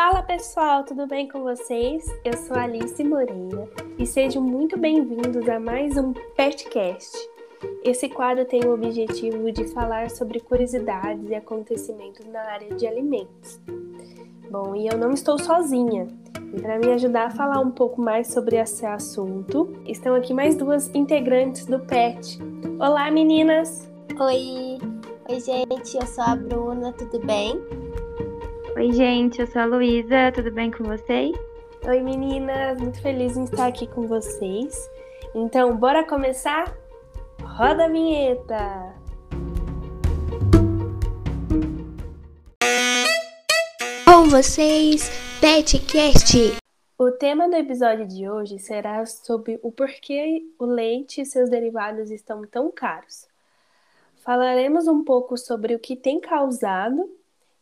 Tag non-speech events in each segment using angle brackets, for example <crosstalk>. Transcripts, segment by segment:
Fala pessoal, tudo bem com vocês? Eu sou Alice Moreira e sejam muito bem-vindos a mais um Petcast. Esse quadro tem o objetivo de falar sobre curiosidades e acontecimentos na área de alimentos. Bom, e eu não estou sozinha. E para me ajudar a falar um pouco mais sobre esse assunto, estão aqui mais duas integrantes do PET. Olá, meninas! Oi! Oi, gente, eu sou a Bruna, tudo bem? Oi, gente, eu sou a Luísa, tudo bem com vocês? Oi, meninas, muito feliz em estar aqui com vocês. Então, bora começar? Roda a vinheta! Com vocês, Petcast! O tema do episódio de hoje será sobre o porquê o leite e seus derivados estão tão caros. Falaremos um pouco sobre o que tem causado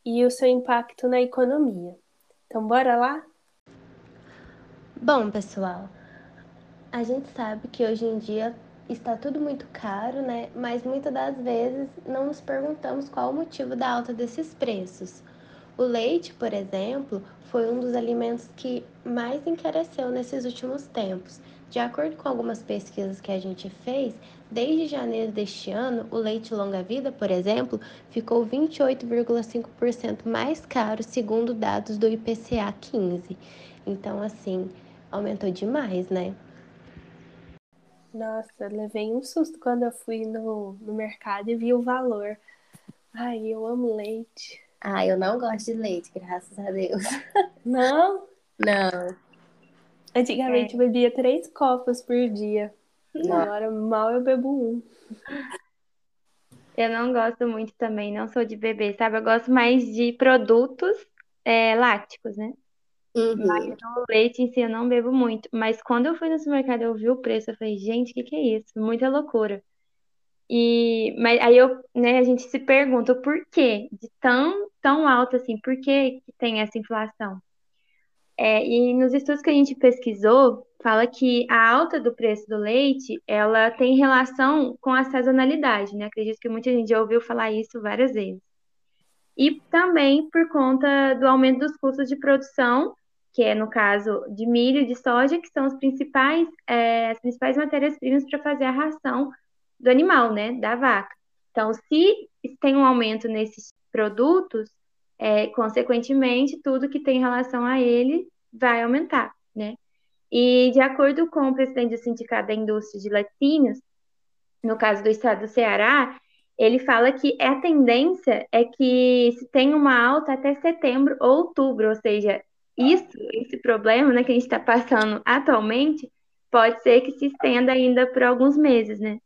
e o seu impacto na economia. Então, bora lá? Bom, pessoal, a gente sabe que hoje em dia está tudo muito caro, né? Mas muitas das vezes não nos perguntamos qual o motivo da alta desses preços. O leite, por exemplo, foi um dos alimentos que mais encareceu nesses últimos tempos. De acordo com algumas pesquisas que a gente fez, desde janeiro deste ano, o leite longa-vida, por exemplo, ficou 28,5% mais caro, segundo dados do IPCA 15. Então, assim, aumentou demais, né? Nossa, levei um susto quando eu fui no, no mercado e vi o valor. Ai, eu amo leite. Ah, eu não gosto de leite, graças a Deus. Não? <laughs> Não. Antigamente eu bebia três copos por dia. Agora mal eu bebo um. Eu não gosto muito também, não sou de beber, sabe? Eu gosto mais de produtos é, lácticos, né? Uhum. Mas o leite em si eu não bebo muito. Mas quando eu fui no supermercado eu vi o preço, eu falei, gente, o que, que é isso? Muita loucura. E, mas aí eu, né, a gente se pergunta o porquê de tão, tão alto assim, por que, que tem essa inflação? É, e nos estudos que a gente pesquisou, fala que a alta do preço do leite, ela tem relação com a sazonalidade, né? Acredito que muita gente já ouviu falar isso várias vezes. E também por conta do aumento dos custos de produção, que é no caso de milho e de soja, que são os principais, é, as principais matérias-primas para fazer a ração do animal, né? Da vaca. Então, se tem um aumento nesses produtos, é, consequentemente, tudo que tem relação a ele vai aumentar, né? E de acordo com o presidente do Sindicato da Indústria de Laticínios, no caso do estado do Ceará, ele fala que a tendência é que se tenha uma alta até setembro ou outubro, ou seja, isso, esse problema né, que a gente está passando atualmente, pode ser que se estenda ainda por alguns meses, né?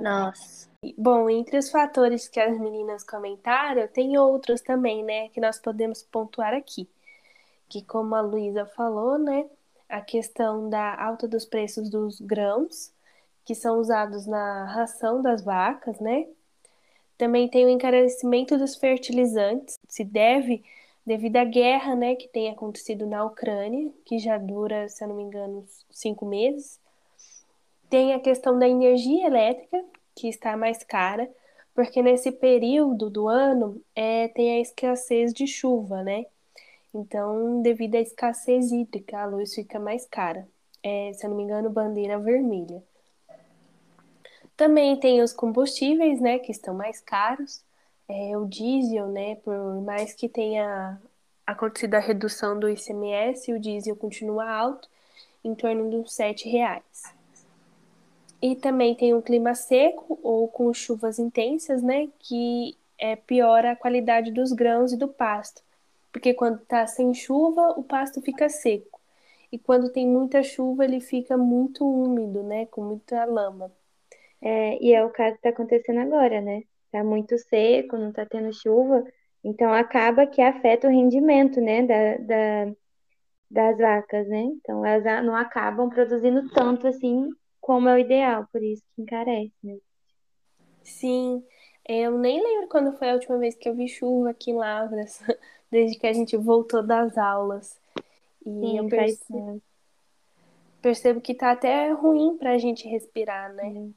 Nossa. Bom, entre os fatores que as meninas comentaram, tem outros também, né, que nós podemos pontuar aqui. Que como a Luísa falou, né, a questão da alta dos preços dos grãos, que são usados na ração das vacas, né? Também tem o encarecimento dos fertilizantes, se deve devido à guerra, né, que tem acontecido na Ucrânia, que já dura, se eu não me engano, cinco meses. Tem a questão da energia elétrica, que está mais cara, porque nesse período do ano é, tem a escassez de chuva, né? Então, devido à escassez hídrica, a luz fica mais cara. É, se eu não me engano, bandeira vermelha. Também tem os combustíveis, né, que estão mais caros. É, o diesel, né, por mais que tenha acontecido a redução do ICMS, o diesel continua alto, em torno dos sete reais. E também tem um clima seco ou com chuvas intensas, né, que é, piora a qualidade dos grãos e do pasto. Porque quando está sem chuva, o pasto fica seco. E quando tem muita chuva, ele fica muito úmido, né, com muita lama. É, e é o caso que está acontecendo agora, né? Tá muito seco, não tá tendo chuva, então acaba que afeta o rendimento, né, da, da, das vacas, né? Então elas não acabam produzindo tanto assim como é o ideal, por isso que encarece, né? Sim, eu nem lembro quando foi a última vez que eu vi chuva aqui em Lavras, <laughs> desde que a gente voltou das aulas. E Sim, eu percebo, percebo que tá até ruim pra gente respirar, né?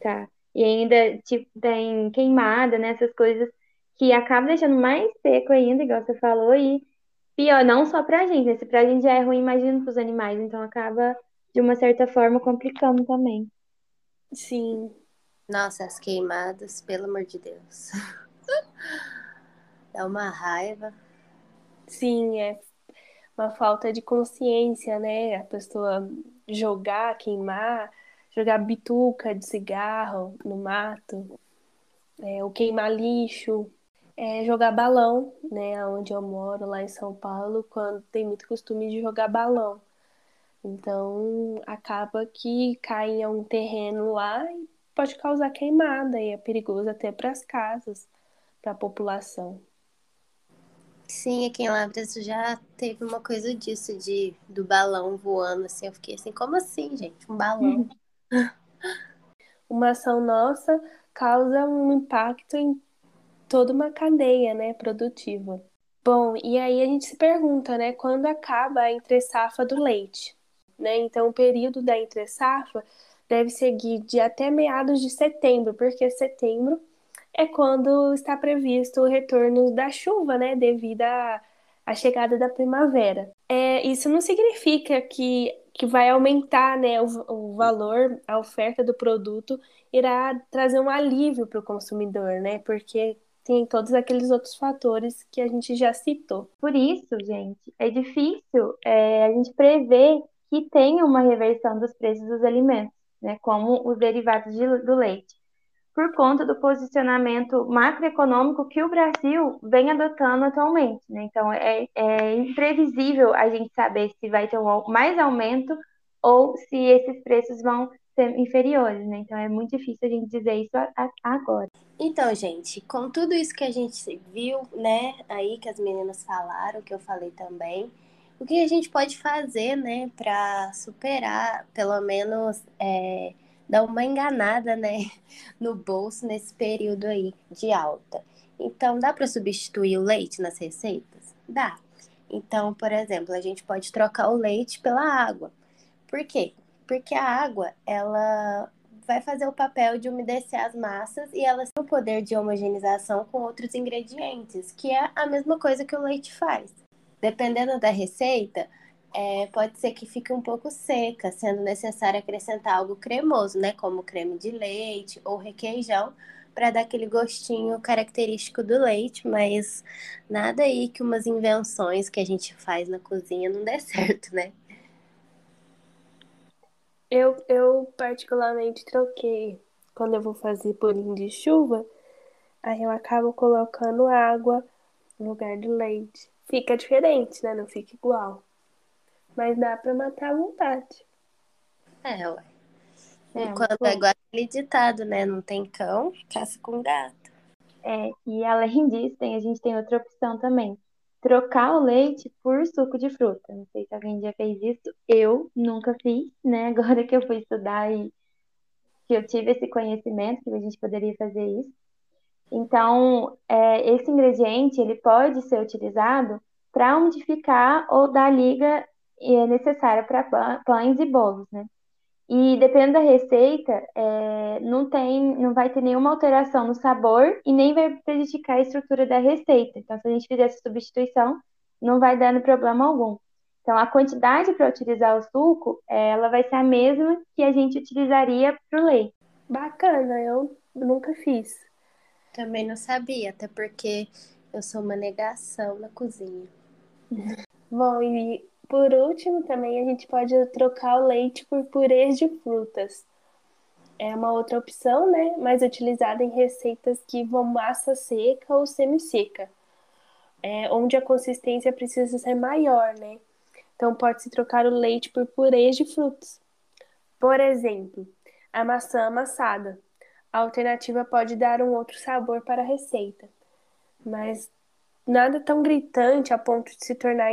Tá. E ainda, tipo, tem queimada, né? Essas coisas que acabam deixando mais seco ainda, igual você falou, e pior, não só pra gente, né? Se pra gente já é ruim, imagina pros animais, então acaba, de uma certa forma, complicando também. Sim. Nossa, as queimadas, pelo amor de Deus. <laughs> Dá uma raiva. Sim, é uma falta de consciência, né? A pessoa jogar, queimar, jogar bituca de cigarro no mato, é, ou queimar lixo, é, jogar balão, né? Onde eu moro, lá em São Paulo, quando tem muito costume de jogar balão. Então acaba que cai em um terreno lá e pode causar queimada e é perigoso até para as casas, para a população. Sim, aqui em Lavras já teve uma coisa disso, de do balão voando, assim, eu fiquei assim, como assim, gente? Um balão. <laughs> uma ação nossa causa um impacto em toda uma cadeia, né, produtiva. Bom, e aí a gente se pergunta, né, quando acaba a entre-safra do leite, né? Então, o período da entre-safra deve seguir de até meados de setembro, porque setembro é quando está previsto o retorno da chuva, né, devido à, chegada da primavera. É, isso não significa que, que vai aumentar né, o, o valor, a oferta do produto irá trazer um alívio para o consumidor, né, porque tem todos aqueles outros fatores que a gente já citou. Por isso, gente, é difícil é, a gente prever que tenha uma reversão dos preços dos alimentos, né, como os derivados de, do leite por conta do posicionamento macroeconômico que o Brasil vem adotando atualmente. Né? Então, é, é, imprevisível a gente saber se vai ter um, mais aumento ou se esses preços vão ser inferiores. Né? Então, é muito difícil a gente dizer isso a, a, agora. Então, gente, com tudo isso que a gente viu, né, aí que as meninas falaram, que eu falei também, o que a gente pode fazer, né, para superar, pelo menos, é, dar uma enganada, né, <laughs> no bolso nesse período aí de alta. Então, dá para substituir o leite nas receitas? Dá. Então, por exemplo, a gente pode trocar o leite pela água. Por quê? Porque a água, ela vai fazer o papel de umedecer as massas e elas têm o poder de homogeneização com outros ingredientes, que é a mesma coisa que o leite faz. Dependendo da receita, é, pode ser que fique um pouco seca, sendo necessário acrescentar algo cremoso, né, como creme de leite ou requeijão, para dar aquele gostinho característico do leite, mas nada aí que umas invenções que a gente faz na cozinha não dê <laughs> certo, né? Eu, eu particularmente troquei quando eu vou fazer purinho de chuva, aí eu acabo colocando água no lugar do leite. Fica diferente, né? Não fica igual. Mas dá pra matar à vontade. É, ué. É, Quando é igual aquele ditado, né? Não tem cão, caça com gato. É, e além disso, tem, a gente tem outra opção também. Trocar o leite por suco de fruta. Não sei se alguém já fez isso. Eu nunca fiz, né? <laughs> Agora que eu fui estudar e que eu tive esse conhecimento que a gente poderia fazer isso. Então, é, esse ingrediente ele pode ser utilizado para umidificar ou dar liga é necessária para pães e bolos, né? E dependendo da receita, é, não tem, não vai ter nenhuma alteração no sabor e nem vai prejudicar a estrutura da receita. Então, se a gente fizer essa substituição, não vai dando problema algum. Então, a quantidade para utilizar o suco, ela vai ser a mesma que a gente utilizaria para o leite. Bacana, eu nunca fiz. Também não sabia, até porque eu sou uma negação na cozinha. <laughs> Bom, e por último, também a gente pode trocar o leite por purês de frutas. É uma outra opção, né? Mais utilizada em receitas que vão massa seca ou semi-seca, é, onde a consistência precisa ser maior, né? Então pode-se trocar o leite por purês de frutas. Por exemplo, a maçã amassada. A alternativa pode dar um outro sabor para a receita, mas nada tão gritante a ponto de se tornar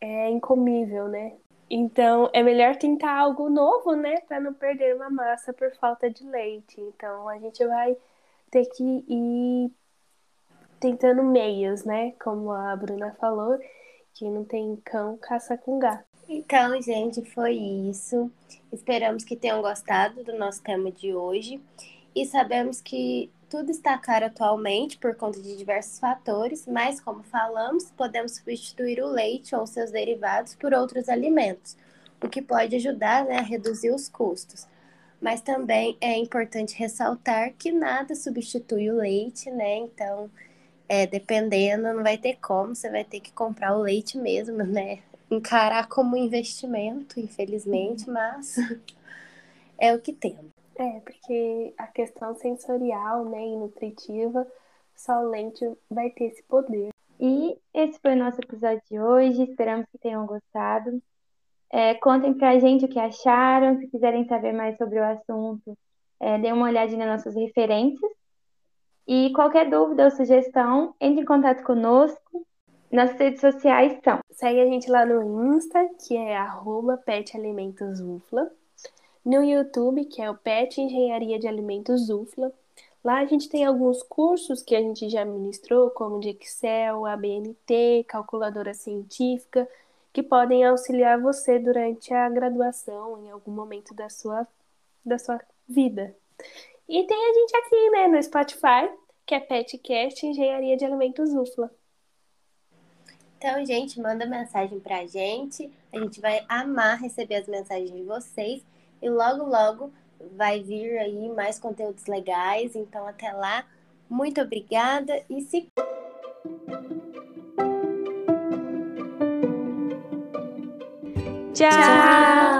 é incomível, né? Então é melhor tentar algo novo, né, para não perder uma massa por falta de leite. Então a gente vai ter que ir tentando meios, né? Como a Bruna falou, que não tem cão caça com gato. Então, gente, foi isso. Esperamos que tenham gostado do nosso tema de hoje e sabemos que tudo está caro atualmente por conta de diversos fatores, mas, como falamos, podemos substituir o leite ou seus derivados por outros alimentos, o que pode ajudar né, a reduzir os custos. Mas também é importante ressaltar que nada substitui o leite, né? Então, é, dependendo, não vai ter como, você vai ter que comprar o leite mesmo, né? Encarar como investimento, infelizmente, mas <laughs> é o que temos. É, porque a questão sensorial né, e nutritiva, só o leite vai ter esse poder. E esse foi o nosso episódio de hoje. Esperamos que tenham gostado. É, contem pra gente o que acharam. Se quiserem saber mais sobre o assunto, é, dêem uma olhadinha nas nossas referências. E qualquer dúvida ou sugestão, entre em contato conosco. Nossas redes sociais são. Segue a gente lá no Insta, que é arroba petalimentosufla no YouTube, que é o PET Engenharia de Alimentos UFLA. Lá a gente tem alguns cursos que a gente já ministrou, como de Excel, ABNT, calculadora científica, que podem auxiliar você durante a graduação, em algum momento da sua, da sua vida. E tem a gente aqui, né, no Spotify, que é PetCast Engenharia de Alimentos UFLA. Então, gente, manda mensagem pra gente. A gente vai amar receber as mensagens de vocês. E logo, logo vai vir aí mais conteúdos legais. Então, até lá. Muito obrigada e se. Tchau! Tchau.